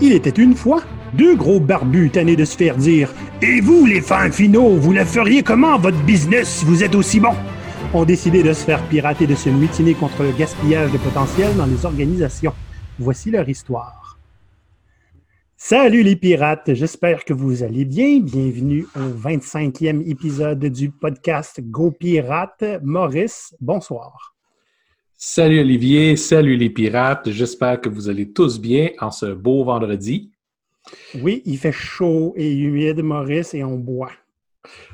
Il était une fois deux gros barbus tannés de se faire dire Et vous, les fins finaux, vous la feriez comment votre business si vous êtes aussi bon ont décidé de se faire pirater de se mutiner contre le gaspillage de potentiel dans les organisations. Voici leur histoire. Salut les pirates, j'espère que vous allez bien. Bienvenue au 25e épisode du podcast Go Pirate. Maurice, bonsoir. Salut Olivier, salut les pirates. J'espère que vous allez tous bien en ce beau vendredi. Oui, il fait chaud et humide, Maurice, et on boit.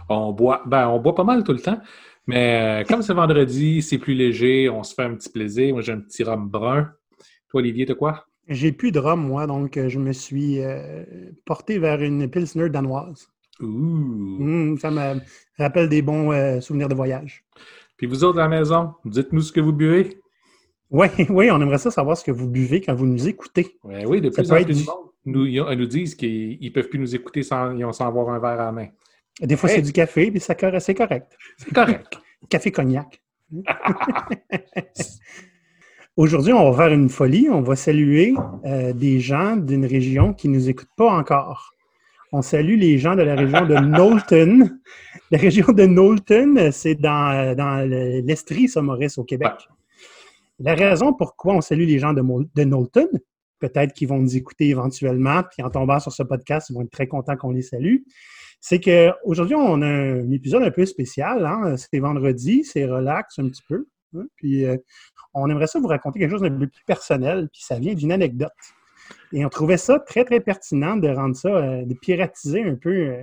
On boit, ben, on boit pas mal tout le temps, mais euh, comme c'est vendredi, c'est plus léger, on se fait un petit plaisir. Moi, j'ai un petit rhum brun. Toi, Olivier, t'as quoi? J'ai plus de rhum, moi, donc euh, je me suis euh, porté vers une pilsner danoise. Ouh! Mmh, ça me rappelle des bons souvenirs de voyage. Puis vous autres à la maison, dites-nous ce que vous buvez. Oui, oui, on aimerait ça savoir ce que vous buvez quand vous nous écoutez. Ouais, oui, de Ça plus en plus du- nous, ils nous disent qu'ils ne peuvent plus nous écouter sans, sans avoir un verre à la main. Des fois, Hey. c'est du café, puis c'est correct. C'est correct. Café cognac. Aujourd'hui, on va faire une folie. On va saluer euh, des gens d'une région qui ne nous écoutent pas encore. On salue les gens de la région de Knowlton. La région de Knowlton, c'est dans, dans le- l'Estrie, ça, Maurice, au Québec. La raison pourquoi on salue les gens de Knowlton, peut-être qu'ils vont nous écouter éventuellement, puis en tombant sur ce podcast, ils vont être très contents qu'on les salue, c'est qu'aujourd'hui, on a un épisode un peu spécial. Hein? C'est vendredi, c'est relax un petit peu. hein, Puis euh, on aimerait ça vous raconter quelque chose d'un peu plus personnel, puis ça vient d'une anecdote. Et on trouvait ça très, très pertinent de rendre ça, euh, de piratiser un peu euh,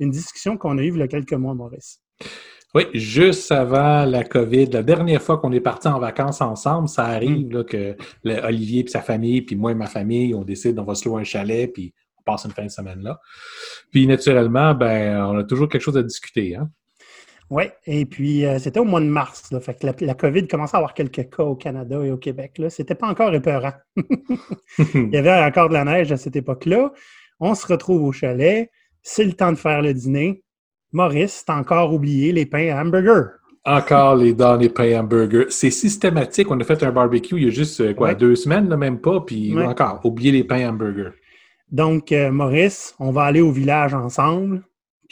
une discussion qu'on a eue il y a quelques mois, Maurice. Oui, juste avant la COVID, la dernière fois qu'on est partis en vacances ensemble, ça arrive là, que le- Olivier et sa famille, puis moi et ma famille, on décide on va se louer un chalet, puis on passe une fin de semaine là. Puis naturellement, ben, on a toujours quelque chose à discuter. Hein? Oui, et puis euh, c'était au mois de mars. Là, fait que la, la COVID commençait à avoir quelques cas au Canada et au Québec. C'était pas encore épeurant. Il y avait encore de la neige à cette époque-là. On se retrouve au chalet. C'est le temps de faire le dîner. Maurice, t'as encore oublié les pains à hamburger. Encore les dans les pains hamburgers. C'est systématique. On a fait un barbecue il y a juste euh, quoi, Ouais. deux semaines, là, même pas, puis Ouais. encore, oublier les pains hamburgers. Donc, euh, Maurice, on va aller au village ensemble.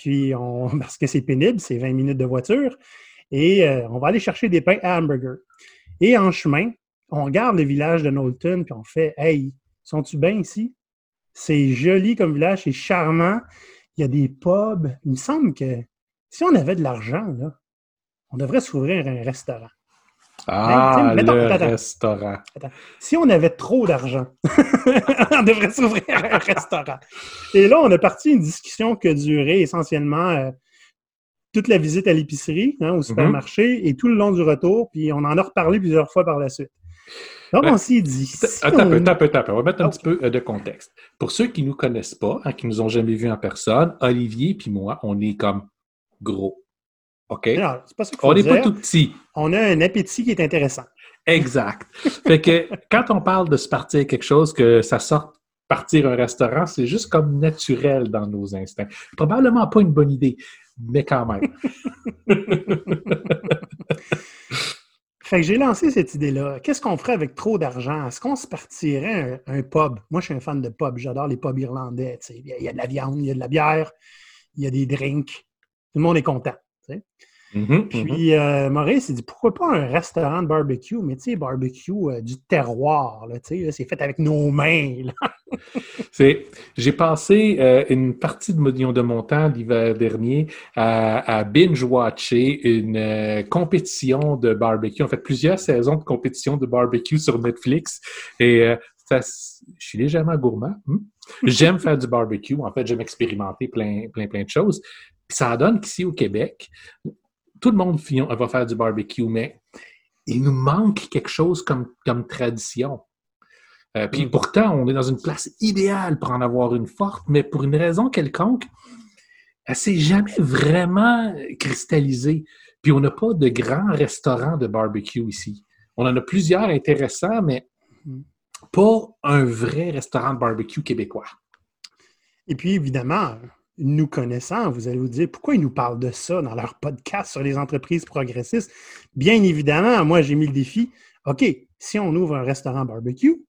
Puis, on, parce que c'est pénible, c'est 20 minutes de voiture. Et euh, on va aller chercher des pains à hamburger. Et en chemin, on regarde le village de Knowlton, puis on fait Hey, sont-tu bien ici? C'est joli comme village, c'est charmant. Il y a des pubs. Il me semble que si on avait de l'argent, on devrait s'ouvrir un restaurant. Ah, mettons- le attends, attends. restaurant. Si on avait trop d'argent, on devrait s'ouvrir un restaurant. Et là, on a parti une discussion qui a duré essentiellement euh, toute la visite à l'épicerie, hein, au supermarché, et tout le long du retour, puis on en a reparlé plusieurs fois par la suite. Donc, Ouais. on s'est dit... si Attends on- attends attends. On va mettre un petit peu euh, de contexte. Pour ceux qui ne nous connaissent pas, hein, qui ne nous ont jamais vus en personne, Olivier puis moi, on est comme gros. OK? Non, c'est pas ça qu'il faut On n'est pas tout petit. On a un appétit qui est intéressant. Exact. fait que quand on parle de se partir quelque chose, que ça sorte partir un restaurant, c'est juste comme naturel dans nos instincts. Probablement pas une bonne idée, mais quand même. Fait que j'ai lancé cette idée-là. Qu'est-ce qu'on ferait avec trop d'argent? Est-ce qu'on se partirait un, un pub? Moi, je suis un fan de pub. J'adore les pubs irlandais. y, il y a de la viande, il y a de la bière, il y a des drinks. Tout le monde est content. Mhm, mhm. Puis euh, Maurice, il dit pourquoi pas un restaurant de barbecue, mais tu sais, barbecue euh, du terroir. là, tu sais, C'est fait avec nos mains. là. C'est, j'ai passé euh, une partie de, mon- de mon temps l'hiver dernier à, à binge-watcher une compétition de barbecue. En fait, plusieurs saisons de compétition de barbecue sur Netflix. Et ça, je suis légèrement gourmand. hmm? J'aime faire du barbecue. En fait, j'aime expérimenter plein, plein, plein de choses. Puis ça donne qu'ici au Québec, tout le monde va faire du barbecue, mais il nous manque quelque chose comme, comme tradition. Euh, puis Mm. pourtant, on est dans une place idéale pour en avoir une forte, mais pour une raison quelconque, elle s'est jamais vraiment cristallisée. Puis on n'a pas de grands restaurants de barbecue ici. On en a plusieurs intéressants, mais Mm. pas un vrai restaurant de barbecue québécois. Et puis, évidemment, nous connaissant, vous allez vous dire pourquoi ils nous parlent de ça dans leur podcast sur les entreprises progressistes? Bien évidemment, moi, j'ai mis le défi. OK, si on ouvre un restaurant barbecue,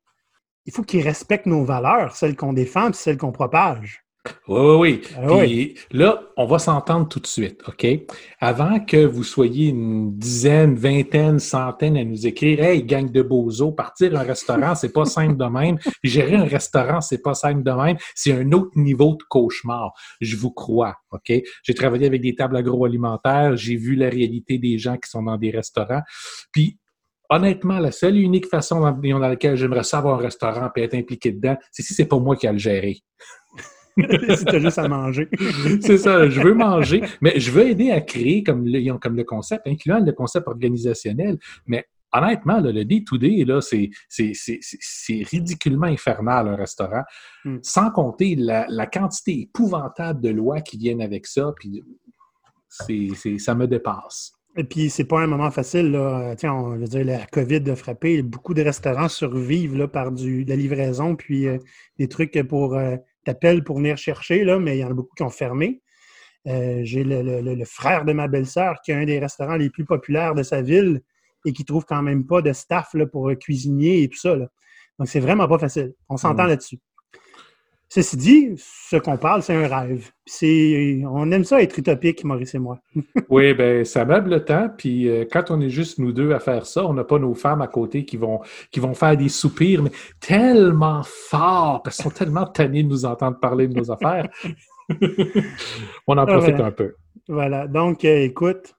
il faut qu'ils respectent nos valeurs, celles qu'on défend et celles qu'on propage. Oui, oui, ah oui. Puis là, on va s'entendre tout de suite, OK? Avant que vous soyez une dizaine, vingtaine, centaine à nous écrire Hey, gang de bozos, partir un restaurant, c'est pas simple de même. Gérer un restaurant, c'est pas simple de même. C'est un autre niveau de cauchemar. Je vous crois, OK? J'ai travaillé avec des tables agroalimentaires, j'ai vu la réalité des gens qui sont dans des restaurants. Puis honnêtement, la seule et unique façon dans, laquelle j'aimerais savoir un restaurant et être impliqué dedans, c'est si c'est pas moi qui a le gérer. si tu juste à manger. c'est ça, je veux manger, mais je veux aider à créer comme le, comme le concept, incluant le concept organisationnel. Mais honnêtement, le day-to-day, c'est ridiculement infernal, un restaurant. Hmm. Sans compter la, quantité épouvantable de lois qui viennent avec ça, puis ça me dépasse. Et puis, c'est pas un moment facile. Là. Tiens, on veut dire, la COVID a frappé. Beaucoup de restaurants survivent là, par du, de la livraison, puis euh, des trucs pour euh, t'appelles pour venir chercher, là, mais il y en a beaucoup qui ont fermé. Euh, j'ai le, frère de ma belle-sœur qui a un des restaurants les plus populaires de sa ville et qui trouve quand même pas de staff là, pour cuisiner et tout ça. Donc, c'est vraiment pas facile. On s'entend mm. là-dessus. Ceci dit, ce qu'on parle, c'est un rêve. C'est, on aime ça être utopique, Maurice et moi. oui, ben ça meuble le temps. Puis euh, quand on est juste nous deux à faire ça, on n'a pas nos femmes à côté qui vont, qui vont faire des soupirs, mais tellement fort, parce qu'elles sont tellement tannées de nous entendre parler de nos affaires. on en profite un peu. Voilà. Donc, euh, écoute,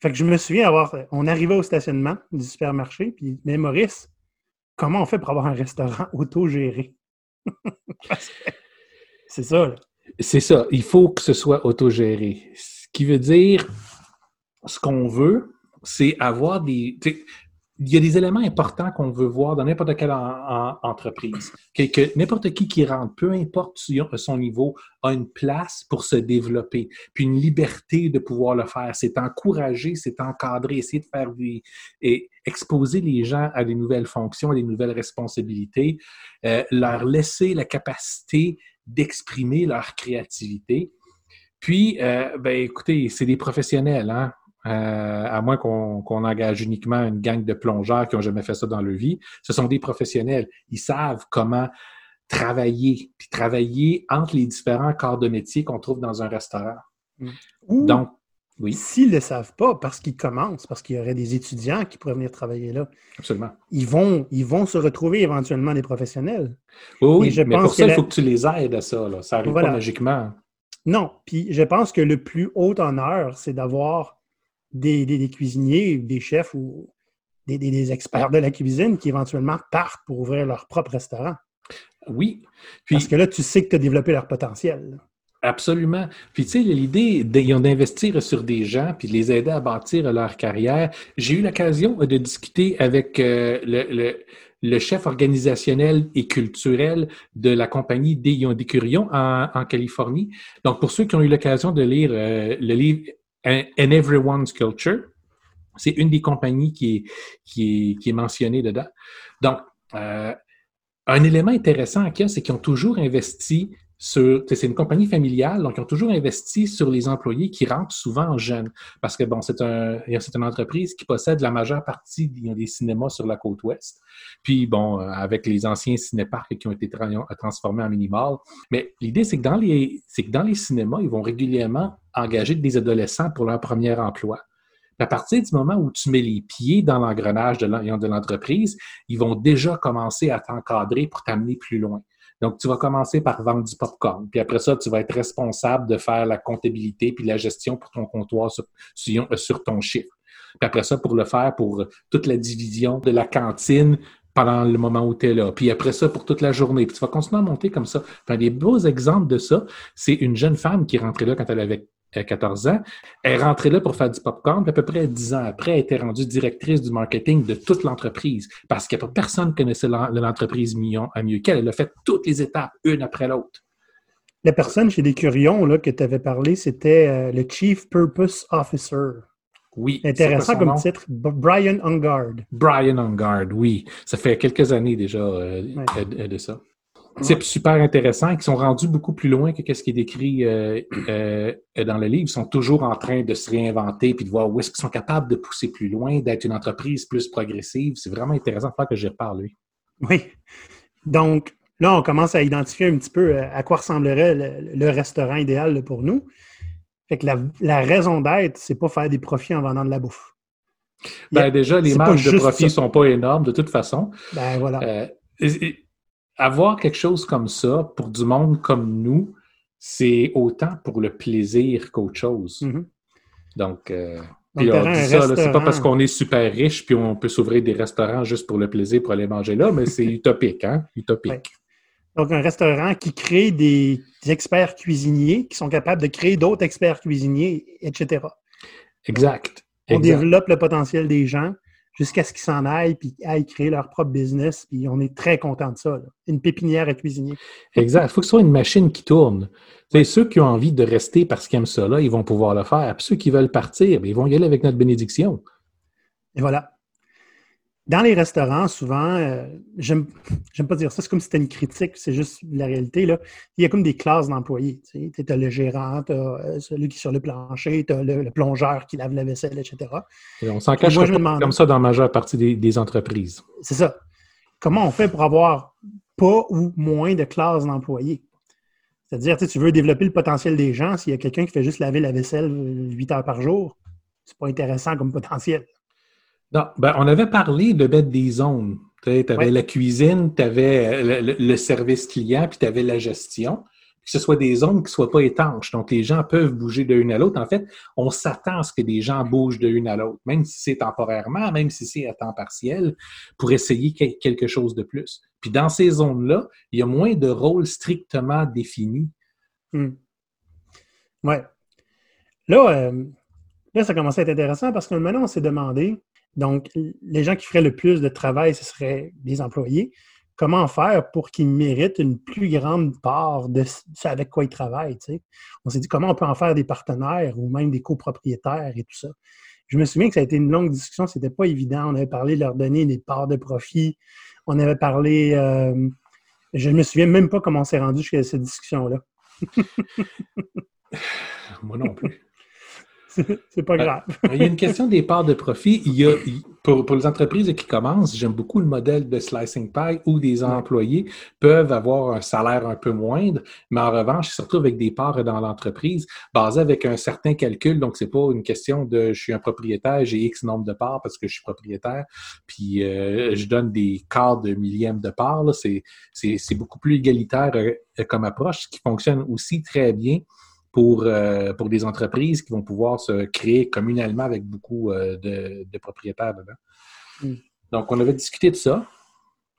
fait que je me souviens avoir. On arrivait au stationnement du supermarché, puis, mais Maurice, comment on fait pour avoir un restaurant autogéré? c'est ça. C'est ça. Il faut que ce soit autogéré. Ce qui veut dire, ce qu'on veut, c'est avoir des il y a des éléments importants qu'on veut voir dans n'importe quelle entreprise. Que, n'importe qui qui rentre, peu importe son niveau, a une place pour se développer, puis une liberté de pouvoir le faire. C'est encourager, c'est encadrer, essayer de faire des... et exposer les gens à des nouvelles fonctions, à des nouvelles responsabilités, euh, leur laisser la capacité d'exprimer leur créativité. Puis, euh, ben, écoutez, c'est des professionnels, hein? Euh, à moins qu'on engage uniquement une gang de plongeurs qui n'ont jamais fait ça dans leur vie. Ce sont des professionnels. Ils savent comment travailler, puis travailler entre les différents corps de métier qu'on trouve dans un restaurant. Donc, oui. S'ils ne le savent pas, parce qu'ils commencent, parce qu'il y aurait des étudiants qui pourraient venir travailler là. Absolument. Ils vont, ils vont se retrouver éventuellement des professionnels. Oui, mais pour ça, il faut que tu les aides à ça. Ça arrive pas magiquement. Non, puis je pense que le plus haut honneur, c'est d'avoir des, cuisiniers, des chefs ou des, experts de la cuisine qui éventuellement partent pour ouvrir leur propre restaurant. Oui. Parce que là, tu sais que tu as développé leur potentiel. Absolument. Puis tu sais, l'idée d'investir sur des gens puis de les aider à bâtir leur carrière. J'ai eu l'occasion de discuter avec euh, le, chef organisationnel et culturel de la compagnie D'écurions en, en, Californie. Donc, pour ceux qui ont eu l'occasion de lire euh, le livre And Everyone's Culture. C'est une des compagnies qui est, qui est, qui est mentionnée dedans. Donc, euh, un élément intéressant qu'il y a, c'est qu'ils ont toujours investi c'est une compagnie familiale, donc ils ont toujours investi sur les employés qui rentrent souvent jeunes. Parce que, bon, c'est un, c'est une entreprise qui possède la majeure partie des, cinémas sur la côte ouest. Puis, bon, euh, avec les anciens cinéparcs qui ont été transformés en mini-malls. Mais l'idée, c'est que dans les, c'est que dans les cinémas, ils vont régulièrement engager des adolescents pour leur premier emploi. à partir du moment où tu mets les pieds dans l'engrenage de l'entreprise, ils vont déjà commencer à t'encadrer pour t'amener plus loin. Donc, tu vas commencer par vendre du popcorn. Puis après ça, tu vas être responsable de faire la comptabilité puis la gestion pour ton comptoir sur, sur ton chiffre. Puis après ça, pour le faire pour toute la division de la cantine pendant le moment où tu es là. Puis après ça, pour toute la journée. Puis tu vas continuer à monter comme ça. Un des beaux exemples de ça, c'est une jeune femme qui est rentrée là quand elle avait 14 ans. Elle est rentrée là pour faire du popcorn, puis à peu près 10 ans après, elle était rendue directrice du marketing de toute l'entreprise parce qu'il n'y a pas personne qui connaissait l'entreprise à mieux qu'elle. Elle a fait toutes les étapes, une après l'autre. La personne chez les Curions là, que tu avais parlé, c'était euh, le Chief Purpose Officer. Oui. Intéressant comme titre. Brian Ungard. Brian Ungard, oui. Ça fait quelques années déjà euh, de ça types super intéressants qui sont rendus beaucoup plus loin que ce qui est décrit euh, euh, dans le livre. Ils sont toujours en train de se réinventer puis de voir où est-ce qu'ils sont capables de pousser plus loin, d'être une entreprise plus progressive. C'est vraiment intéressant de faire que j'y reparle, lui. Oui. Donc, là, on commence à identifier un petit peu à quoi ressemblerait le, restaurant idéal pour nous. Fait que la, raison d'être, c'est pas faire des profits en vendant de la bouffe. Ben, déjà, les marges de profit ne sont pas énormes de toute façon. Ben voilà. Euh, avoir quelque chose comme ça pour du monde comme nous, c'est autant pour le plaisir qu'autre chose. Mm-hmm. Donc, euh, c'est pas parce qu'on est super riche puis on peut s'ouvrir des restaurants juste pour le plaisir pour aller manger là, mais c'est utopique, hein? Utopique. Donc, un restaurant qui crée des, experts cuisiniers qui sont capables de créer d'autres experts cuisiniers, etc. Exact. on développe le potentiel des gens jusqu'à ce qu'ils s'en aillent puis aillent créer leur propre business. Puis on est très content de ça. Une pépinière à cuisiner. Exact. Il faut que ce soit une machine qui tourne. C'est ceux qui ont envie de rester parce qu'ils aiment ça, là, ils vont pouvoir le faire. Puis ceux qui veulent partir, ben, ils vont y aller avec notre bénédiction. Et voilà. Dans les restaurants, souvent, euh, j'aime pas dire ça, c'est comme si c'était une critique, c'est juste la réalité. Là. Il y a comme des classes d'employés. Tu as le gérant, tu as euh, celui qui est sur le plancher, tu as le, plongeur qui lave la vaisselle, etc. on s'en cache comme ça dans la majeure partie des, entreprises. C'est ça. Comment on fait pour avoir pas ou moins de classes d'employés? C'est-à-dire, tu veux développer le potentiel des gens, s'il y a quelqu'un qui fait juste laver la vaisselle 8 heures par jour, c'est pas intéressant comme potentiel. Non, ben, on avait parlé de mettre des zones. Tu avais la cuisine, tu avais euh, le, service client, puis tu avais la gestion. Que ce soit des zones qui ne soient pas étanches. Donc, les gens peuvent bouger de l'une à l'autre. En fait, on s'attend à ce que des gens bougent de l'une à l'autre, même si c'est temporairement, même si c'est à temps partiel, pour essayer quelque chose de plus. Puis dans ces zones-là, il y a moins de rôles strictement définis. Hmm. Ouais. Là, euh, là, ça commence à être intéressant parce que maintenant, on s'est demandé, donc, les gens qui feraient le plus de travail, ce seraient les employés. Comment faire pour qu'ils méritent une plus grande part de ce avec quoi ils travaillent? On s'est dit comment on peut en faire des partenaires ou même des copropriétaires et tout ça? Je me souviens que ça a été une longue discussion, c'était pas évident. On avait parlé de leur donner des parts de profit. On avait parlé. Euh, je ne me souviens même pas comment on s'est rendu jusqu'à cette discussion-là. Moi non plus. c'est pas grave. il y a une question des parts de profit. Il y a, pour, les entreprises qui commencent, j'aime beaucoup le modèle de slicing pie où des employés peuvent avoir un salaire un peu moindre, mais en revanche, surtout avec des parts dans l'entreprise, basé avec un certain calcul. Donc, c'est pas une question de je suis un propriétaire, j'ai X nombre de parts parce que je suis propriétaire, puis euh, je donne des quarts de millième de parts. C'est beaucoup plus égalitaire euh, comme approche, ce qui fonctionne aussi très bien pour, euh, pour des entreprises qui vont pouvoir se créer communalement avec beaucoup euh, de, propriétaires dedans. Hmm. Donc, on avait discuté de ça.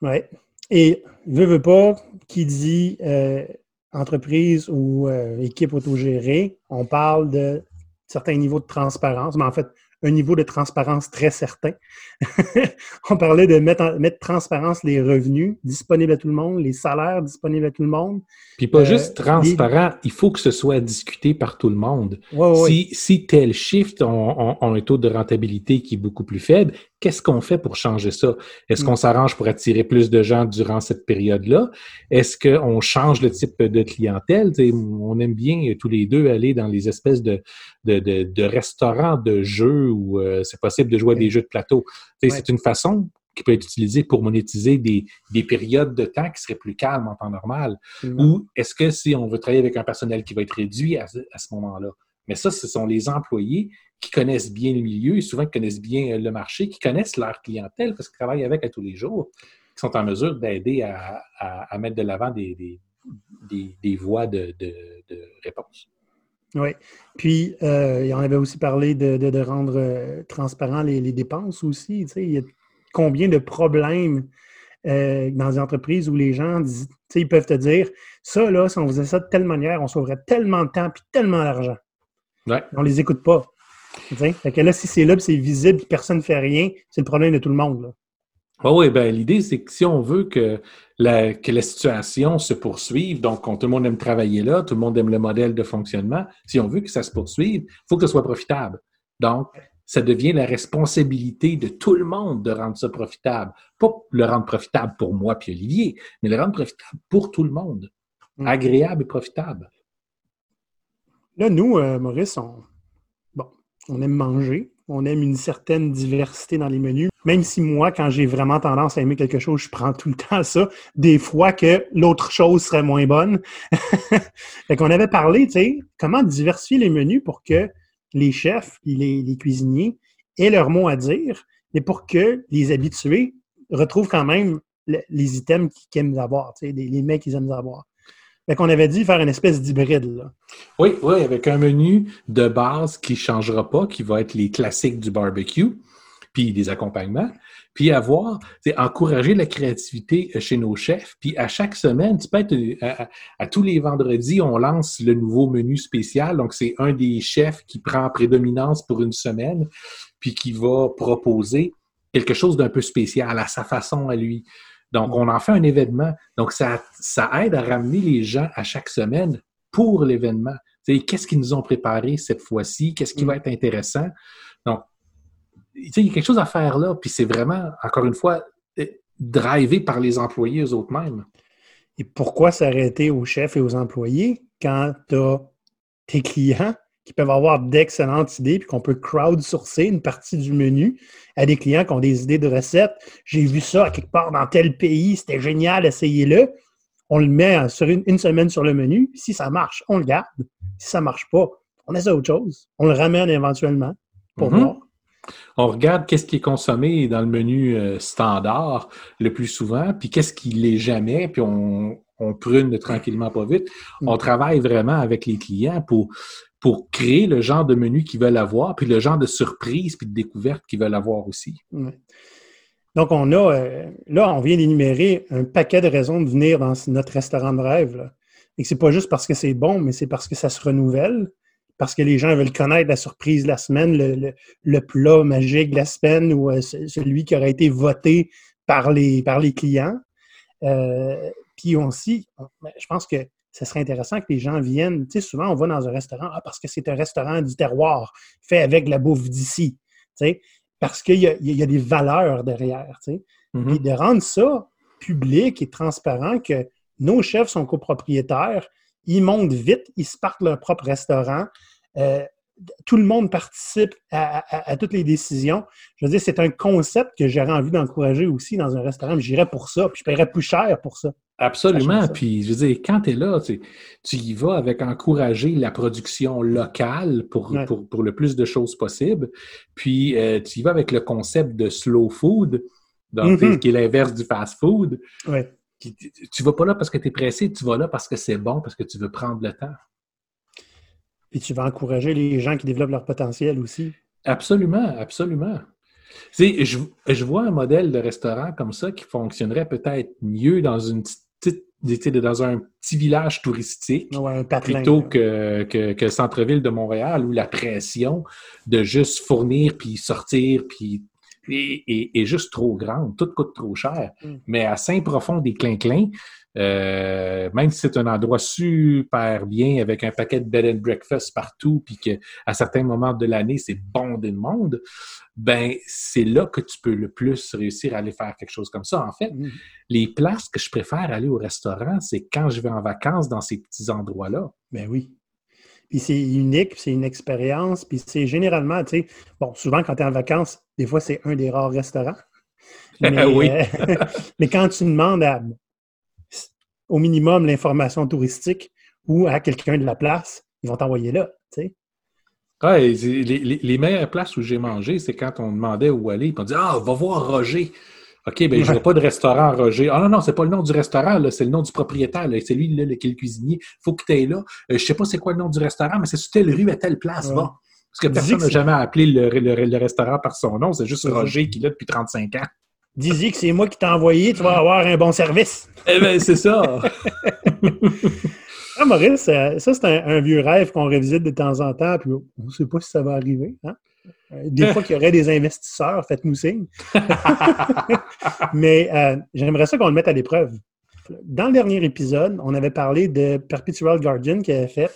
Oui. Et veut, veut pas, qui dit euh, entreprise ou équipe autogérée, on parle de certains niveaux de transparence, mais en fait, un niveau de transparence très certain. on parlait de mettre en mettre transparence les revenus disponibles à tout le monde, les salaires disponibles à tout le monde. Puis pas juste euh, transparent, il faut que ce soit discuté par tout le monde. si, si tel shift ont, un taux de rentabilité qui est beaucoup plus faible, qu'est-ce qu'on fait pour changer ça? Est-ce qu'on mm. s'arrange pour attirer plus de gens durant cette période-là? Est-ce qu'on change le type de clientèle? on aime bien tous les deux aller dans les espèces de, de, restaurants de jeux où euh, c'est possible de jouer à des jeux de plateau. C'est une façon qui peut être utilisée pour monétiser des, périodes de temps qui seraient plus calmes en temps normal. Ou est-ce que si on veut travailler avec un personnel qui va être réduit à, à ce moment-là? Mais ça, ce sont les employés qui connaissent bien le milieu et souvent qui connaissent bien euh, le marché, qui connaissent leur clientèle parce qu'ils travaillent avec à tous les jours, qui sont en mesure d'aider à, mettre de l'avant des, des, voies de, réponse. Oui. Puis, euh, en avait aussi parlé de, rendre euh, transparent les, dépenses aussi. il y a combien de problèmes dans des entreprises où les gens ils peuvent te dire ça, là, si on faisait ça de telle manière, on sauverait tellement de temps et tellement d'argent. Ouais. On les écoute pas. Fait que là, si c'est là, c'est visible, personne ne fait rien, c'est le problème de tout le monde. oui, ben, l'idée, c'est que si on veut que la, que la situation se poursuive, donc tout le monde aime travailler là, tout le monde aime le modèle de fonctionnement, si on veut que ça se poursuive, il faut que ce soit profitable. Donc, ça devient la responsabilité de tout le monde de rendre ça profitable. Pas le rendre profitable pour moi puis Olivier, mais le rendre profitable pour tout le monde. Mm. Agréable et profitable. Là, nous, euh, Maurice, on, on aime manger, on aime une certaine diversité dans les menus. même si moi, quand j'ai vraiment tendance à aimer quelque chose, je prends tout le temps ça, des fois que l'autre chose serait moins bonne. fait qu'on avait parlé, tu sais, comment diversifier les menus pour que les chefs les, cuisiniers aient leur mot à dire, et pour que les habitués retrouvent quand même les items qu'ils aiment avoir, les, les mets qu'ils aiment avoir. Fait qu'on avait dit faire une espèce d'hybride. Oui, oui, avec un menu de base qui ne changera pas, qui va être les classiques du barbecue puis des accompagnements, puis avoir, encourager la créativité chez nos chefs. Puis à chaque semaine, tu peux être, à, tous les vendredis, on lance le nouveau menu spécial. Donc, c'est un des chefs qui prend prédominance pour une semaine, puis qui va proposer quelque chose d'un peu spécial à sa façon à lui. Donc, on en fait un événement. Donc, ça, ça aide à ramener les gens à chaque semaine pour l'événement. Qu'est-ce qu'ils nous ont préparé cette fois-ci? Qu'est-ce qui va mm. être intéressant? Donc, il y a quelque chose à faire là, puis c'est vraiment, encore une fois, euh, drivé par les employés eux-mêmes. Et pourquoi s'arrêter aux chefs et aux employés quand tu as tes clients qui peuvent avoir d'excellentes idées, puis qu'on peut crowdsourcer une partie du menu à des clients qui ont des idées de recettes. J'ai vu ça à quelque part dans tel pays, c'était génial, essayez-le. On le met sur une, semaine sur le menu. Si ça marche, on le garde. Si ça ne marche pas, on essaie autre chose. On le ramène éventuellement pour mm-hmm. voir. On regarde qu'est-ce qui est consommé dans le menu euh, standard le plus souvent, puis qu'est-ce qui l'est jamais, puis on, prune tranquillement pas vite. On travaille vraiment avec les clients pour, pour créer le genre de menu qu'ils veulent avoir, puis le genre de surprise puis de découverte qu'ils veulent avoir aussi. Donc, on a, euh, là, on vient d'énumérer un paquet de raisons de venir dans notre restaurant de rêve. Et ce n'est pas juste parce que c'est bon, mais c'est parce que ça se renouvelle parce que les gens veulent connaître la surprise de la semaine, le, plat magique de la semaine ou euh, celui qui aurait été voté par les, par les clients. Euh, puis aussi, ben, je pense que ce serait intéressant que les gens viennent. Tu sais, souvent, on va dans un restaurant ah, parce que c'est un restaurant du terroir, fait avec la bouffe d'ici. Tu sais, parce qu'il y, a, des valeurs derrière. Tu sais. Mm-hmm. de rendre ça public et transparent que nos chefs sont copropriétaires, ils montent vite, ils se partent leur propre restaurant. Euh, tout le monde participe à, toutes les décisions. Je veux dire, c'est un concept que j'aurais envie d'encourager aussi dans un restaurant. J'irais pour ça, puis je paierais plus cher pour ça. Absolument. Puis, je veux dire, quand tu es là, tu, y vas avec encourager la production locale pour, pour, le plus de choses possible. Puis, euh, tu y vas avec le concept de slow food, mm-hmm. qui est l'inverse du fast food. Ouais. Tu ne vas pas là parce que tu es pressé, tu vas là parce que c'est bon, parce que tu veux prendre le temps. Puis tu vas encourager les gens qui développent leur potentiel aussi. Absolument, absolument. Je, je vois un modèle de restaurant comme ça qui fonctionnerait peut-être mieux dans une petite dans un petit village touristique plutôt que, que, que, le centre-ville de Montréal où la pression de juste fournir puis sortir puis est, juste trop grande, tout coûte trop cher. Mm. Mais à Saint-Profond des Clinclins, euh, même si c'est un endroit super bien avec un paquet de bed and breakfast partout, puis qu'à certains moments de l'année, c'est bondé de monde, ben c'est là que tu peux le plus réussir à aller faire quelque chose comme ça. En fait, mm. les places que je préfère aller au restaurant, c'est quand je vais en vacances dans ces petits endroits-là. Ben oui. Puis c'est unique, c'est une expérience, puis c'est généralement, tu sais, bon, souvent quand tu es en vacances, des fois c'est un des rares restaurants. Mais, oui. Euh, mais quand tu demandes à, au minimum l'information touristique ou à quelqu'un de la place, ils vont t'envoyer là, sais. Ouais, les, meilleures places où j'ai mangé, c'est quand on demandait où aller, puis on dit Ah, va voir Roger. OK, ben je vois pas de restaurant Roger. Ah non, non, c'est pas le nom du restaurant, c'est le nom du propriétaire. C'est lui là, qui est le cuisinier. faut que tu ailles là. Je euh, je sais pas c'est quoi le nom du restaurant, mais c'est sur telle rue à telle place, va. Parce que personne n'a jamais appelé le, restaurant par son nom, c'est juste Roger qui est là depuis 35 ans. Dis-y que c'est moi qui t'ai envoyé, tu vas avoir un bon service. Eh bien, c'est ça. ah, Maurice, ça, c'est un, vieux rêve qu'on revisite de temps en temps, puis on ne sait pas si ça va arriver. Hein? Euh, des fois qu'il y aurait des investisseurs, faites-nous signe. Mais euh, j'aimerais ça qu'on le mette à l'épreuve. Dans le dernier épisode, on avait parlé de Perpetual Guardian qui avait fait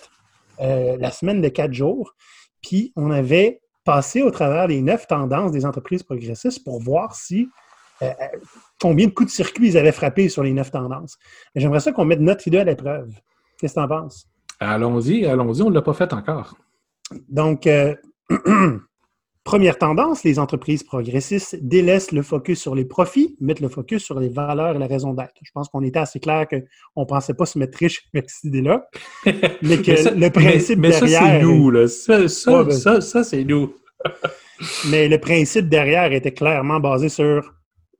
euh, la semaine de quatre jours. Puis on avait passé au travers les neuf tendances des entreprises progressistes pour voir si combien de coups de circuit ils avaient frappé sur les neuf tendances? J'aimerais ça qu'on mette notre idée à l'épreuve. Qu'est-ce que tu en penses? Allons-y, allons-y, on ne l'a pas fait encore. Donc, Première tendance, les entreprises progressistes délaissent le focus sur les profits, mettent le focus sur les valeurs et la raison d'être. Je pense qu'on était assez clair qu'on ne pensait pas se mettre riche avec cette idée-là, mais que le principe mais, derrière... ça, c'est nous, là. Ça, ça, ben ça, ça c'est nous. mais le principe derrière était clairement basé sur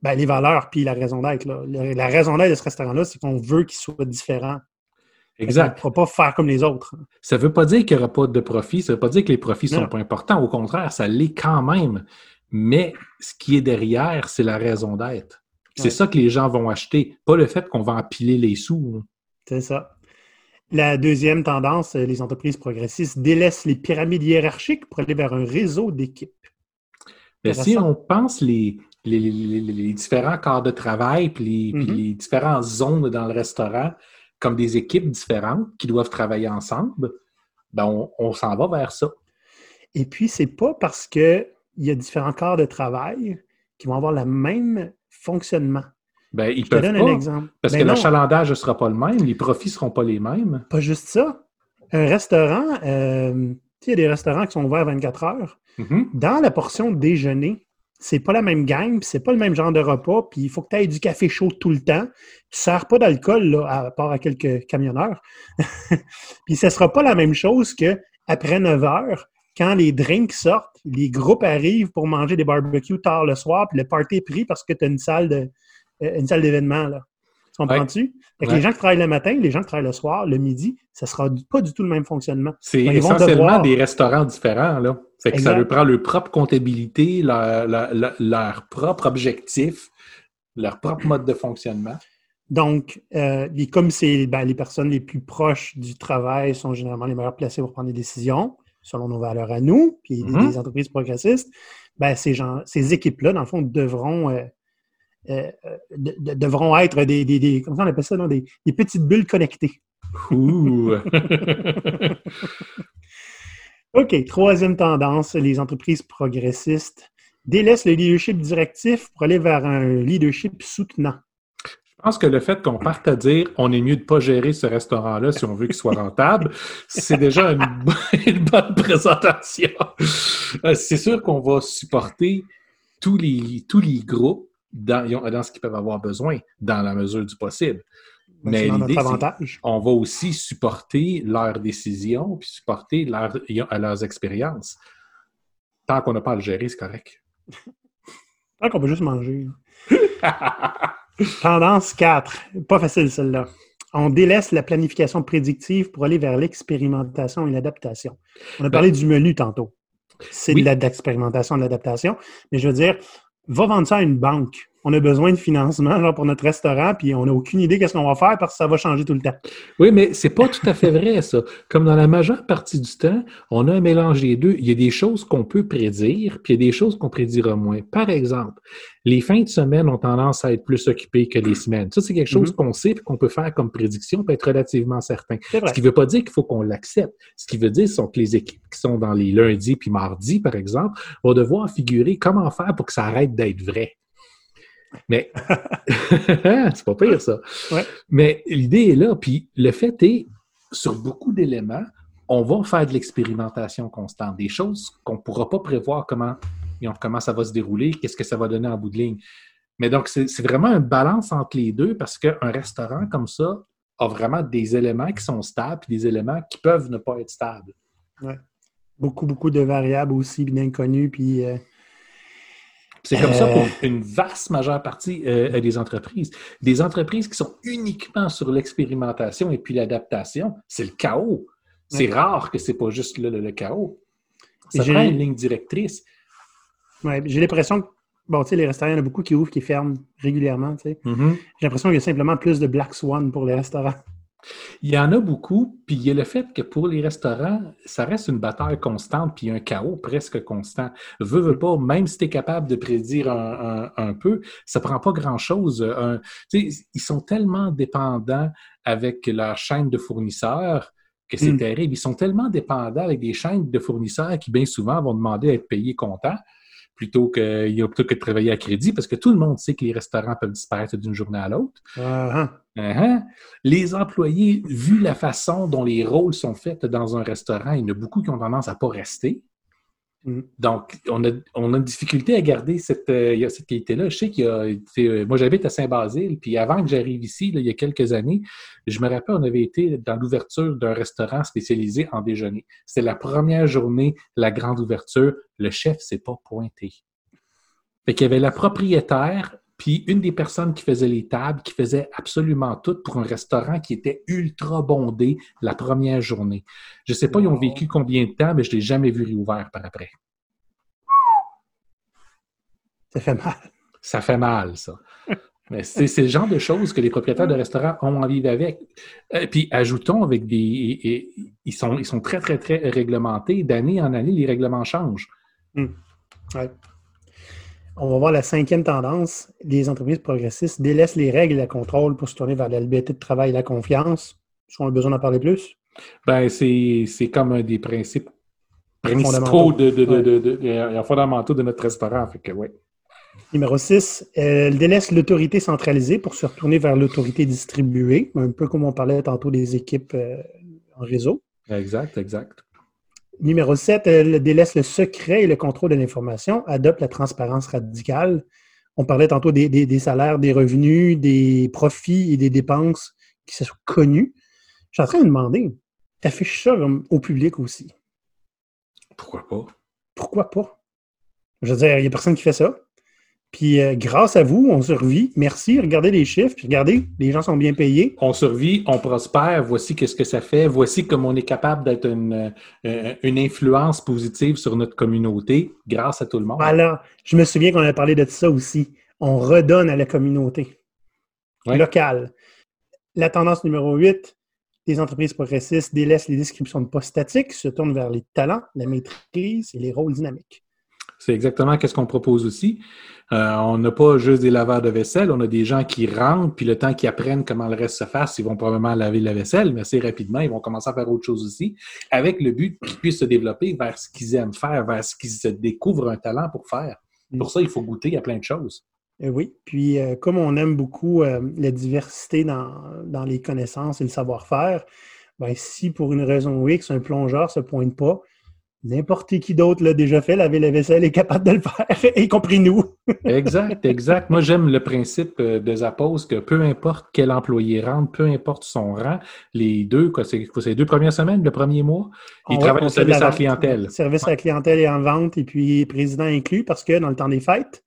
ben, les valeurs puis la raison d'être. La raison d'être de ce restaurant-là, c'est qu'on veut qu'il soit différent. Exact. On ne pas faire comme les autres. Ça ne veut pas dire qu'il n'y aura pas de profit, ça ne veut pas dire que les profits ne sont pas importants. Au contraire, ça l'est quand même. Mais ce qui est derrière, c'est la raison d'être. C'est ça que les gens vont acheter, pas le fait qu'on va empiler les sous. C'est ça. La deuxième tendance, les entreprises progressistes délaissent les pyramides hiérarchiques pour aller vers un réseau d'équipes. Ben, si on pense les, les, différents corps de travail puis les, mm-hmm. les différentes zones dans le restaurant, comme des équipes différentes qui doivent travailler ensemble, ben on, s'en va vers ça. Et puis, c'est pas parce qu'il y a différents corps de travail qui vont avoir le même fonctionnement. Ben, ils peuvent donne un exemple. Parce ben que l'achalandage ne sera pas le même, les profits ne seront pas les mêmes. Pas juste ça. Un restaurant, euh, il y a des restaurants qui sont ouverts 24 heures. Mm-hmm. Dans la portion déjeuner, c'est pas la même gang, c'est pas le même genre de repas, puis il faut que tu aies du café chaud tout le temps. Tu sers pas d'alcool, à part à quelques camionneurs. puis ce sera pas la même chose que après 9 heures, quand les drinks sortent, les groupes arrivent pour manger des barbecues tard le soir, puis le party est pris parce que tu as une salle de euh, une salle d'événement. Là. Comprends-tu? Les gens qui travaillent le matin, les gens qui travaillent le soir, le midi, ça ne sera pas du tout le même fonctionnement. C'est essentiellement des restaurants différents. Là. Que ça leur prend leur propre comptabilité, leur, propre objectif, leur propre mode de fonctionnement. Donc, euh, comme c'est ben, les personnes les plus proches du travail sont généralement les meilleures placées pour prendre des décisions, selon nos valeurs à nous, puis les mm-hmm. entreprises progressistes, ben, ces, gens, ces équipes-là, dans le fond, devront euh, euh, devront être des, des, comment on appelle ça, des, petites bulles connectées. OK, troisième tendance, les entreprises progressistes délaissent le leadership directif pour aller vers un leadership soutenant. Je pense que le fait qu'on parte à dire on est mieux de ne pas gérer ce restaurant-là si on veut qu'il soit rentable, c'est déjà une, bonne présentation. Euh, c'est sûr qu'on va supporter tous les, tous les groupes dans, ce qu'ils peuvent avoir besoin, dans la mesure du possible. Mais l'idée, on va aussi supporter leurs décisions puis supporter leur, leurs expériences. Tant qu'on n'a pas à le gérer, c'est correct. Tant qu'on peut juste manger. Tendance 4. Pas facile celle-là. On délaisse la planification prédictive pour aller vers l'expérimentation et l'adaptation. On a parlé ben du menu tantôt. C'est de l'expérimentation, de l'adaptation. Mais je veux dire, va vendre ça à une banque. On a besoin de financement genre, pour notre restaurant, puis on n'a aucune idée qu'est-ce qu'on va faire parce que ça va changer tout le temps. Oui, mais c'est pas tout à fait vrai, ça. Comme dans la majeure partie du temps, on a un mélange des deux. Il y a des choses qu'on peut prédire, puis il y a des choses qu'on prédira moins. Par exemple, les fins de semaine ont tendance à être plus occupées que les semaines. Ça, c'est quelque chose mm-hmm. qu'on sait et qu'on peut faire comme prédiction, peut être relativement certain. Ce qui ne veut pas dire qu'il faut qu'on l'accepte. Ce qui veut dire sont que les équipes qui sont dans les lundis puis mardis, par exemple, vont devoir figurer comment faire pour que ça arrête d'être vrai. Mais c'est pas pire, ça. Mais l'idée est là. Puis le fait est, sur beaucoup d'éléments, on va faire de l'expérimentation constante, des choses qu'on ne pourra pas prévoir comment, comment ça va se dérouler, qu'est-ce que ça va donner en bout de ligne. Mais donc, c'est vraiment un balance entre les deux parce qu'un restaurant comme ça a vraiment des éléments qui sont stables et des éléments qui peuvent ne pas être stables. Ouais. Beaucoup, beaucoup de variables aussi bien connues. Puis, euh, c'est comme ça pour euh. une vaste majeure partie euh, des entreprises. Des entreprises qui sont uniquement sur l'expérimentation et puis l'adaptation, c'est le chaos. C'est rare que c'est pas juste le, chaos. Ça prend une ligne directrice. Ouais, j'ai l'impression que bon, tu sais, les restaurants, il y en a beaucoup qui ouvrent, qui ferment régulièrement. Mm-hmm. J'ai l'impression qu'il y a simplement plus de Black Swan pour les restaurants. Il y en a beaucoup, puis il y a le fait que pour les restaurants, ça reste une bataille constante, puis un chaos presque constant. Veux, veux pas, même si tu es capable de prédire un, peu, ça prend pas grand-chose. Ils sont tellement dépendants avec leur chaîne de fournisseurs que c'est hmm. terrible. Ils sont tellement dépendants avec des chaînes de fournisseurs qui, bien souvent, vont demander à être payés comptant plutôt que, plutôt que de travailler à crédit, parce que tout le monde sait que les restaurants peuvent disparaître d'une journée à l'autre. Uh-huh. Les employés, vu la façon dont les rôles sont faits dans un restaurant, il y en a beaucoup qui ont tendance à ne pas rester. Mm. Donc, on a, on a une difficulté à garder cette, euh, cette qualité-là. Je sais qu'il y a. Euh, moi, j'habite à Saint-Basile, puis avant que j'arrive ici, il y a quelques années, je me rappelle, on avait été dans l'ouverture d'un restaurant spécialisé en déjeuner. C'était la première journée, la grande ouverture. Le chef s'est pas pointé. Fait qu'il y avait la propriétaire, puis une des personnes qui faisait les tables, qui faisait absolument tout pour un restaurant qui était ultra bondé la première journée. Je ne sais pas, ils ont vécu combien de temps, mais je ne l'ai jamais vu réouvert par après. Ça fait mal. Ça fait mal, ça. Mais c'est le genre de choses que les propriétaires de restaurants ont envie avec. Euh, puis ajoutons avec des. ils, sont, ils sont très, très, très réglementés. D'année en année, les règlements changent. Hum. Ouais. On va voir la cinquième tendance. Les entreprises progressistes délaissent les règles et le contrôle pour se tourner vers la liberté de travail et la confiance. Est-ce qu'on a besoin d'en parler plus? Ben, c'est comme un des principes principaux de, de, de, fondamentaux de notre restaurant. Fait que, ouais. Numéro 6, elle délaisse l'autorité centralisée pour se retourner vers l'autorité distribuée, un peu comme on parlait tantôt des équipes euh, en réseau. Exact, exact. Numéro 7, elle délaisse le secret et le contrôle de l'information, adopte la transparence radicale. On parlait tantôt des, salaires, des revenus, des profits et des dépenses qui sont connus. Je suis en train de me demander, tu affiches ça au public aussi? Pourquoi pas? Pourquoi pas? Je veux dire, il n'y a personne qui fait ça. Puis euh, grâce à vous, on survit. Merci. Regardez les chiffres. Puis regardez, les gens sont bien payés. On survit, on prospère. Voici qu'est-ce que ça fait. Voici comment on est capable d'être une, euh, une, influence positive sur notre communauté grâce à tout le monde. Voilà. Je me souviens qu'on a parlé de ça aussi. On redonne à la communauté locale. La tendance numéro 8, les entreprises progressistes délaissent les descriptions de postes statiques, se tournent vers les talents, la maîtrise et les rôles dynamiques. C'est exactement ce qu'on propose aussi. Euh, on n'a pas juste des laveurs de vaisselle, on a des gens qui rentrent, puis le temps qu'ils apprennent comment le reste se fasse, ils vont probablement laver la vaisselle, mais assez rapidement, ils vont commencer à faire autre chose aussi, avec le but qu'ils puissent se développer vers ce qu'ils aiment faire, vers ce qu'ils se découvrent un talent pour faire. Pour ça, il faut goûter à plein de choses. Euh, oui, puis euh, comme on aime beaucoup la diversité dans, dans, les connaissances et le savoir-faire, ben, si pour une raison X, un plongeur ne se pointe pas, N'importe qui d'autre l'a déjà fait, laver la vaisselle est capable de le faire, y compris nous. exact, exact. Moi, j'aime le principe euh, de Zappos que peu importe quel employé rentre, peu importe son rang, les deux, c'est les deux premières semaines, le premier mois, il travaille au service à la clientèle. Service à la clientèle et en vente, et puis président inclus, parce que dans le temps des fêtes,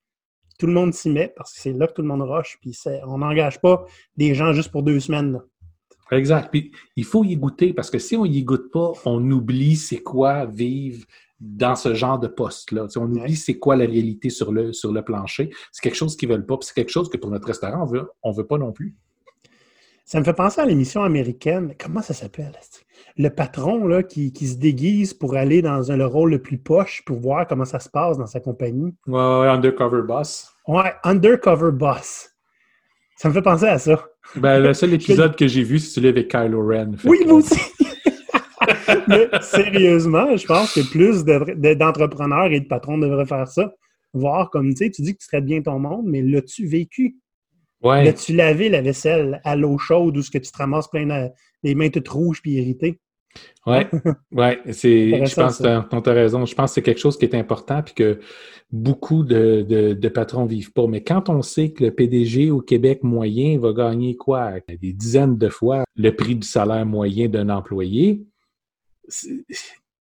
tout le monde s'y met, parce que c'est là que tout le monde rush, puis on n'engage pas des gens juste pour deux semaines. Exact. Puis il faut y goûter parce que si on y goûte pas, on oublie c'est quoi vivre dans ce genre de poste-là. on oublie c'est quoi la réalité sur le, sur le plancher. C'est quelque chose qu'ils veulent pas. c'est quelque chose que pour notre restaurant, on veut, on veut pas non plus. Ça me fait penser à l'émission américaine. Comment ça s'appelle? Le patron là, qui, qui, se déguise pour aller dans un, le rôle le plus poche pour voir comment ça se passe dans sa compagnie? Ouais, ouais, Undercover Boss. Ouais, Undercover Boss. Ça me fait penser à ça. Ben, le seul épisode que j'ai vu, c'est celui avec Kylo Ren. Oui, moi aussi! Mais sérieusement, je pense que plus d'entrepreneurs et de patrons devraient faire ça. Voir comme, tu sais, tu dis que tu traites bien ton monde, mais l'as-tu vécu? Ouais. L'as-tu lavé la vaisselle à l'eau chaude ou est-ce que tu te ramasses plein de, les mains toutes rouges puis irritées? Oui, ouais, c'est, je pense que tu as raison. Je pense que c'est quelque chose qui est important puis que beaucoup de, de, de patrons vivent pas. Mais quand on sait que le PDG au Québec moyen va gagner quoi? Des dizaines de fois le prix du salaire moyen d'un employé,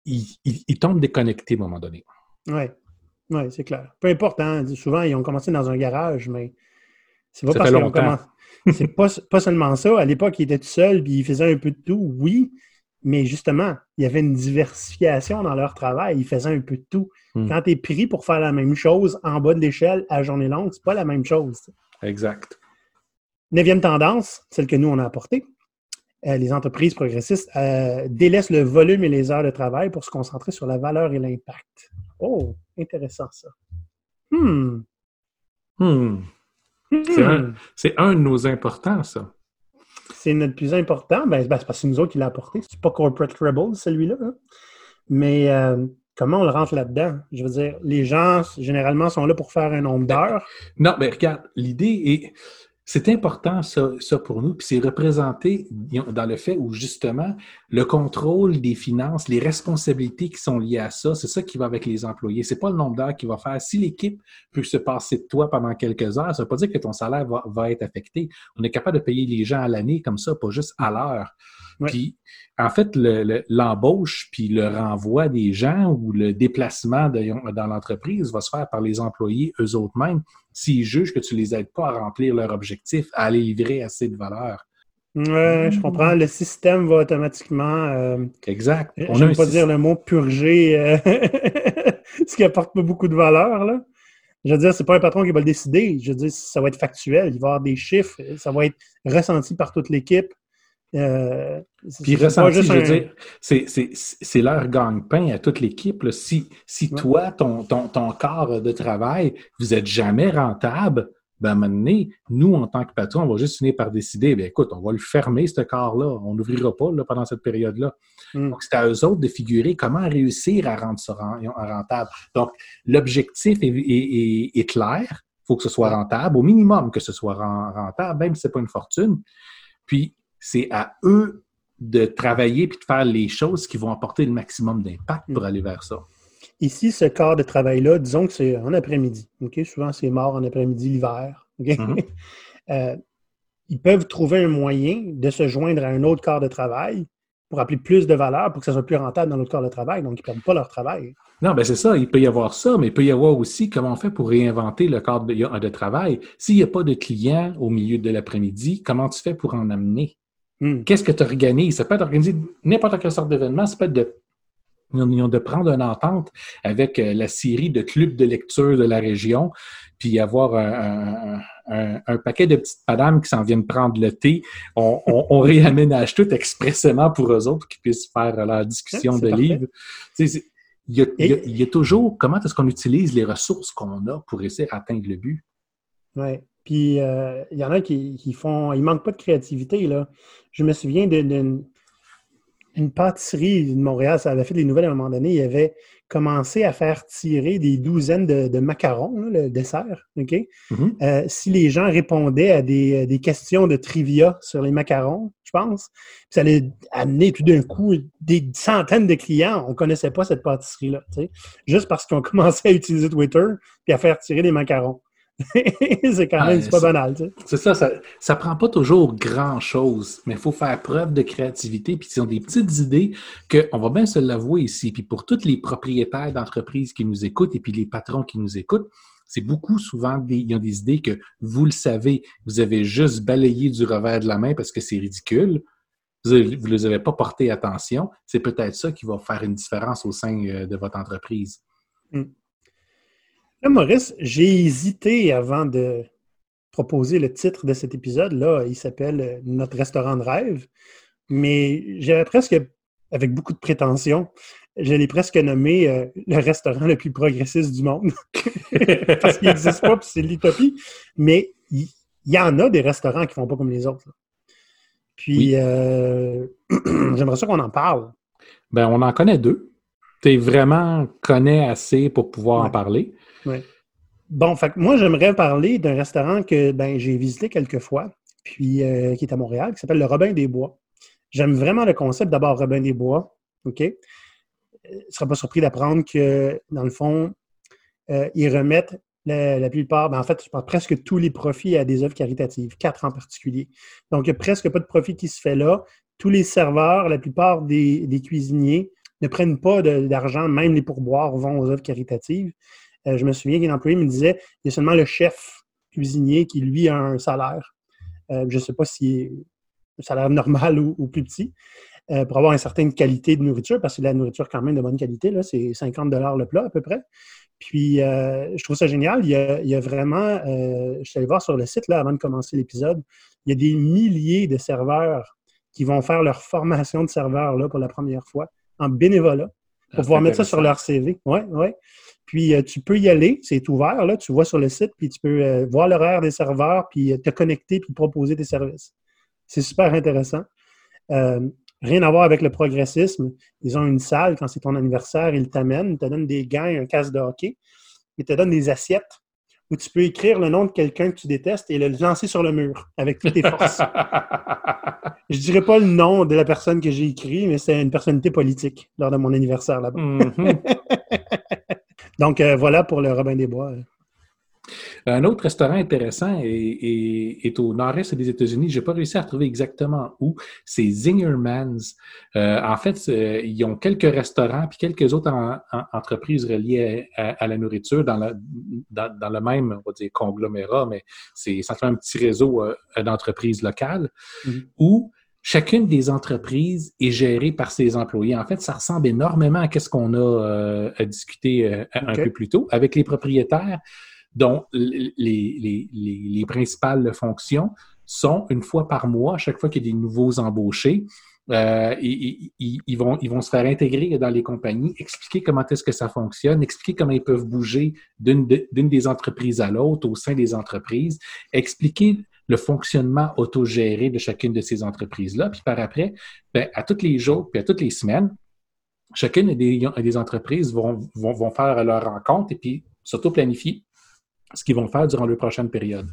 il, il, tombe déconnecté à un moment donné. Oui, ouais, c'est clair. Peu importe, hein, souvent, ils ont commencé dans un garage, mais c'est pas parce qu'ils ont commencé. C'est pas, pas seulement ça. À l'époque, ils étaient tout seuls puis ils faisaient un peu de tout, oui, mais justement, il y avait une diversification dans leur travail. Ils faisaient un peu de tout. Hmm. Quand tu es pris pour faire la même chose en bas de l'échelle à journée longue, c'est pas la même chose. Exact. Neuvième tendance, celle que nous, on a apportée. Euh, les entreprises progressistes euh, délaissent le volume et les heures de travail pour se concentrer sur la valeur et l'impact. Oh, intéressant ça. Hmm. Hmm. hmm. C'est un, un de nos importants, ça c'est notre plus important, ben, c'est parce que nous autres qui l'a apporté. C'est pas Corporate Rebel, celui-là. Hein. Mais euh, comment on le rentre là-dedans? Je veux dire, les gens, généralement, sont là pour faire un nombre d'heures. Non, mais regarde, l'idée est c'est important, ça, ça, pour nous, puis c'est représenté dans le fait où, justement, le contrôle des finances, les responsabilités qui sont liées à ça, c'est ça qui va avec les employés. C'est pas le nombre d'heures qui va faire. Si l'équipe peut se passer de toi pendant quelques heures, ça veut pas dire que ton salaire va, va être affecté. On est capable de payer les gens à l'année comme ça, pas juste à l'heure. Puis, en fait, l'embauche puis le renvoi des gens ou le déplacement dans l'entreprise va se faire par les employés eux autres mêmes s'ils jugent que tu les aides pas à remplir leur objectif, à aller livrer assez de valeur. Oui, je comprends. Le système va automatiquement. Euh, exact. On ne pas dire le mot purger, euh, ce qui apporte pas beaucoup de valeur. Là. Je veux dire, c'est pas un patron qui va le décider. Je veux dire, ça va être factuel. Il va y avoir des chiffres. Ça va être ressenti par toute l'équipe. Euh, Puis ressenti, je veux dire, c'est leur gagne-pain à toute l'équipe. Si, si toi, ton, ton, ton, corps de travail, vous n'êtes jamais rentable, ben, à un moment donné, nous, en tant que patron, on va juste finir par décider, ben, écoute, on va le fermer, ce corps-là. On n'ouvrira pas là, pendant cette période-là. Hmm. Donc, c'est à eux autres de figurer comment réussir à rendre ça rentable. Donc, l'objectif est, est, est, clair. Il faut que ce soit rentable, au minimum que ce soit rentable, même si ce n'est pas une fortune. Puis, c'est à eux de travailler puis de faire les choses qui vont apporter le maximum d'impact pour mm. aller vers ça. Ici, ce quart de travail-là, disons que c'est en après-midi. Souvent, c'est mort en après-midi l'hiver. Mm-hmm. Euh, ils peuvent trouver un moyen de se joindre à un autre quart de travail pour appeler plus de valeur pour que ça soit plus rentable dans l'autre quart de travail. Donc, ils ne perdent pas leur travail. Non, ben c'est ça. Il peut y avoir ça, mais il peut y avoir aussi comment on fait pour réinventer le cadre de, de travail. S'il n'y a pas de clients au milieu de l'après-midi, comment tu fais pour en amener? Hmm. Qu'est-ce que tu organises? Ça peut être organisé n'importe quelle sorte d'événement. Ça peut être de, de prendre une entente avec euh, la série de clubs de lecture de la région, puis avoir un, paquet de petites madames qui s'en viennent prendre le thé. On, réaménage tout expressément pour eux autres qui puissent faire leur discussion de livres. Il y, a, toujours comment est-ce qu'on utilise les ressources qu'on a pour essayer d'atteindre le but? Oui. Puis euh, il y en a qui, font. Il manque pas de créativité. Là. Je me souviens d'une une pâtisserie de Montréal, ça avait fait des nouvelles à un moment donné. Il avait commencé à faire tirer des douzaines de, macarons, le dessert. OK? Mm-hmm. Euh, si les gens répondaient à des, questions de trivia sur les macarons, je pense, ça allait amener tout d'un coup des centaines de clients. On ne connaissait pas cette pâtisserie-là. Juste parce qu'on commençait à utiliser Twitter et à faire tirer des macarons. c'est quand même pas banal. C'est ça, ça, ça prend pas toujours grand-chose, mais il faut faire preuve de créativité. Puis, ont des petites idées qu'on va bien se l'avouer ici. Puis, pour tous les propriétaires d'entreprises qui nous écoutent et puis les patrons qui nous écoutent, c'est beaucoup souvent des, il y a des idées que vous le savez, vous avez juste balayé du revers de la main parce que c'est ridicule. Vous ne les avez pas porté attention. C'est peut-être ça qui va faire une différence au sein euh, de votre entreprise. Maurice, j'ai hésité avant de proposer le titre de cet épisode. Là, il s'appelle Notre restaurant de rêve. Mais j'avais presque, avec beaucoup de prétention, j'allais presque nommer euh, le restaurant le plus progressiste du monde. Parce qu'il n'existe pas, c'est l'utopie. Mais il y, en a des restaurants qui ne font pas comme les autres. Puis, euh, j'aimerais ça qu'on en parle. Ben, on en connaît deux. Tu vraiment connais assez pour pouvoir en parler. Bon, fait moi, j'aimerais parler d'un restaurant que ben, j'ai visité quelques fois, puis euh, qui est à Montréal, qui s'appelle le Robin des Bois. J'aime vraiment le concept d'abord Robin des Bois. OK? Je ne serais pas surpris d'apprendre que, dans le fond, euh, ils remettent la, plupart, ben, en fait, je presque tous les profits à des œuvres caritatives, quatre en particulier. Donc, il n'y a presque pas de profit qui se fait là. Tous les serveurs, la plupart des, des cuisiniers ne prennent pas d'argent, même les pourboires vont aux œuvres caritatives. Euh, je me souviens qu'un employé me disait il y a seulement le chef cuisinier qui, lui, a un salaire. Euh, je ne sais pas si c'est un salaire normal ou, plus petit. Euh, pour avoir une certaine qualité de nourriture, parce que la nourriture quand même de bonne qualité, là, c'est 50 le plat à peu près. Puis, je trouve ça génial. Il y a, vraiment, je suis allé voir sur le site là, avant de commencer l'épisode, il y a des milliers de serveurs qui vont faire leur formation de serveur là, pour la première fois en bénévolat pour ah, pouvoir mettre ça sur leur CV. Oui, oui. Puis, euh, tu peux y aller, c'est ouvert, là, tu vois sur le site, puis tu peux euh, voir l'horaire des serveurs, puis euh, te connecter, puis proposer tes services. C'est super intéressant. rien à voir avec le progressisme. Ils ont une salle, quand c'est ton anniversaire, ils t'amènent, ils te donnent des gants, un casque de hockey, ils te donnent des assiettes où tu peux écrire le nom de quelqu'un que tu détestes et le lancer sur le mur avec toutes tes forces. Je dirais pas le nom de la personne que j'ai écrit, mais c'est une personnalité politique lors de mon anniversaire là-bas. Mhm. Donc euh, voilà pour le Robin des Bois. Un autre restaurant intéressant est, est- est au nord-est des États-Unis. Je n'ai pas réussi à retrouver exactement où. C'est Zingerman's. Euh, en fait, euh, ils ont quelques restaurants puis quelques autres en- en- entreprises reliées à, à- à la nourriture dans, la- dans, dans le même, on va dire, conglomérat, mais c'est simplement un petit réseau euh, d'entreprises locales Mhm. où chacune des entreprises est gérée par ses employés. En fait, ça ressemble énormément à ce qu'on a euh, à discuter euh, un peu plus tôt avec les propriétaires dont les, les, les, les principales fonctions sont une fois par mois, à chaque fois qu'il y a des nouveaux embauchés, euh, ils, ils- ils vont, ils vont se faire intégrer dans les compagnies, expliquer comment est-ce que ça fonctionne, expliquer comment ils peuvent bouger d'une de- d'une des entreprises à l'autre au sein des entreprises, expliquer le fonctionnement autogéré de chacune de ces entreprises-là. Puis par après, ben, à tous les jours, puis à toutes les semaines, chacune des, des entreprises vont faire leur rencontre et puis surtout planifier ce qu'ils vont faire durant leur prochaine période.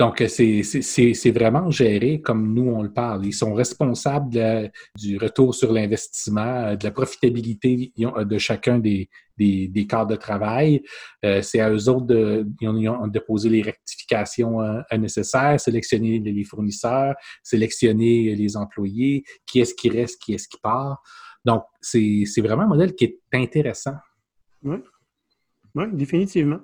Donc, c'est vraiment géré comme nous, on le parle. Ils sont responsables du retour sur l'investissement, euh, de la profitabilité euh, de chacun des, des, des cadres de travail. Euh, c'est à eux autres de, poser les rectifications nécessaires, sélectionner les fournisseurs, sélectionner les employés, qui est-ce qui reste, qui est-ce qui part. Donc, c'est vraiment un modèle qui est intéressant. Oui, définitivement.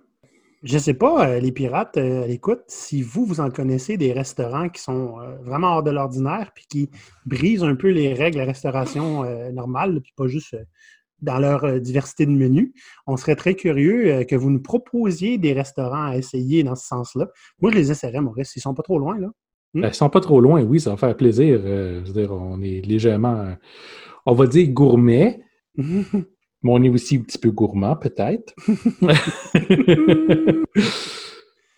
Je sais pas, euh, les pirates, euh, à l'écoute, si vous, vous en connaissez des restaurants qui sont euh, vraiment hors de l'ordinaire puis qui brisent un peu les règles de la restauration euh, normale, puis pas juste dans leur diversité de menus, on serait très curieux que vous nous proposiez des restaurants à essayer dans ce sens-là. Moi, je les essaierais, Maurice. Ils sont pas trop loin, là. Ben, ils sont pas trop loin, oui, ça va faire plaisir. Je veux dire, on est légèrement, on va dire gourmet, mais on est aussi un petit peu gourmand, peut-être.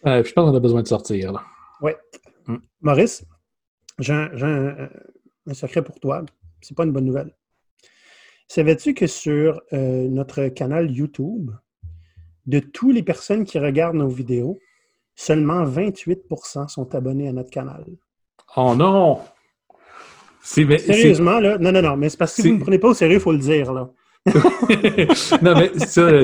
Euh, je pense qu'on a besoin de sortir. Là. Maurice, j'ai un, j'ai un- un secret pour toi. C'est pas une bonne nouvelle. Savais-tu que sur euh, notre canal YouTube, de toutes les personnes qui regardent nos vidéos, seulement 28% sont abonnés à notre canal? Oh non! Sérieusement, là? Non, non, non, mais c'est parce que C'est- vous ne me prenez pas au sérieux, il faut le dire, là. non, mais ça,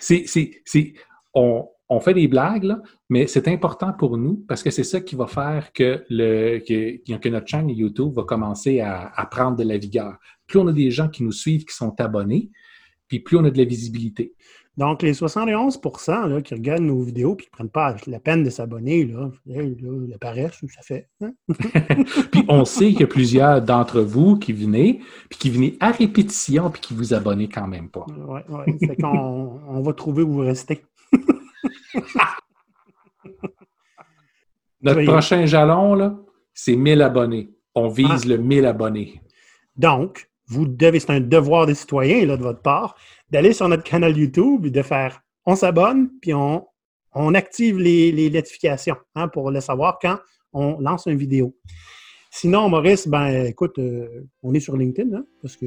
c'est, on, on fait des blagues, là, mais c'est important pour nous parce que c'est ça qui va faire que, le, que, que notre chaîne YouTube va commencer à, à prendre de la vigueur. Plus on a des gens qui nous suivent, qui sont abonnés, puis plus on a de la visibilité. Donc, les 71 là, qui regardent nos vidéos et qui ne prennent pas la peine de s'abonner, là, la paresse, ça fait. hein? Puis on sait qu'il y a plusieurs d'entre vous qui venez, puis qui venez à répétition, puis qui vous abonnez quand même pas. Ouais, ouais. Fait qu'on on va trouver où vous restez. Notre Oui. prochain jalon, là, c'est 1000 abonnés. On vise Ah. le 1000 abonnés. Donc, vous devez, c'est un devoir des citoyens là, de votre part, d'aller sur notre canal YouTube et de faire on s'abonne, puis on, on active les, les notifications hein, pour le savoir quand on lance une vidéo. Sinon, Maurice, ben écoute, euh, on est sur LinkedIn, hein, parce que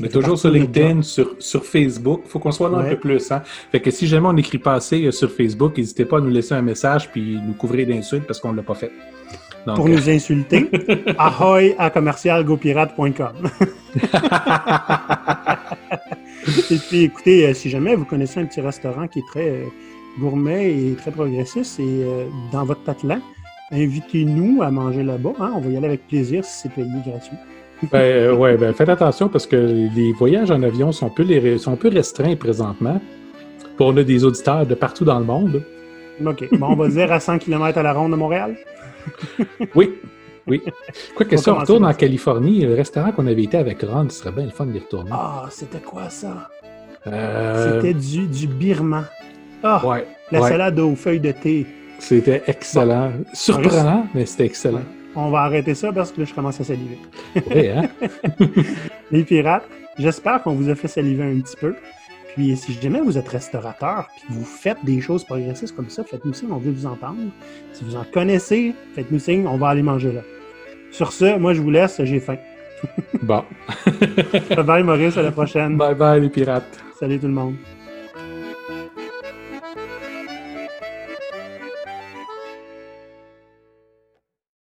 On est toujours sur LinkedIn, sur, sur Facebook. Il faut qu'on soit là un peu plus. Hein? Fait que si jamais on n'écrit pas assez euh, sur Facebook, n'hésitez pas à nous laisser un message puis nous couvrir d'insultes parce qu'on ne l'a pas fait. Donc, pour euh, nous insulter, ahoy à commercialgopirate.com. Et puis, écoutez, euh, si jamais vous connaissez un petit restaurant qui est très euh, gourmet et très progressiste et euh, dans votre patelin, invitez-nous à manger là-bas. hein. On va y aller avec plaisir si c'est payé gratuit. ben, euh, ouais, ben, faites attention parce que les voyages en avion sont un peu, les- sont un peu restreints présentement. On a des auditeurs de partout dans le monde. OK. Bon, on va dire à 100 km à la ronde de Montréal. Oui, oui. Quoique On si on retourne en. Californie, le restaurant qu'on avait été avec Ron, ce serait bien le fun d'y retourner. Ah, c'était quoi ça? Euh, C'était du, du birman. Ah, ouais, la ouais. salade aux feuilles de thé. C'était excellent. Surprenant, mais c'était excellent. On va arrêter ça parce que là, je commence à saliver. Oui, hein? Les pirates, j'espère qu'on vous a fait saliver un petit peu. Puis si jamais vous êtes restaurateur puis que vous faites des choses progressistes comme ça, faites-nous signe, on veut vous entendre. Si vous en connaissez, faites-nous signe, on va aller manger là. Sur ce, moi je vous laisse, j'ai faim. Bon. Bye bye Maurice, à la prochaine. bye bye les pirates. Salut tout le monde.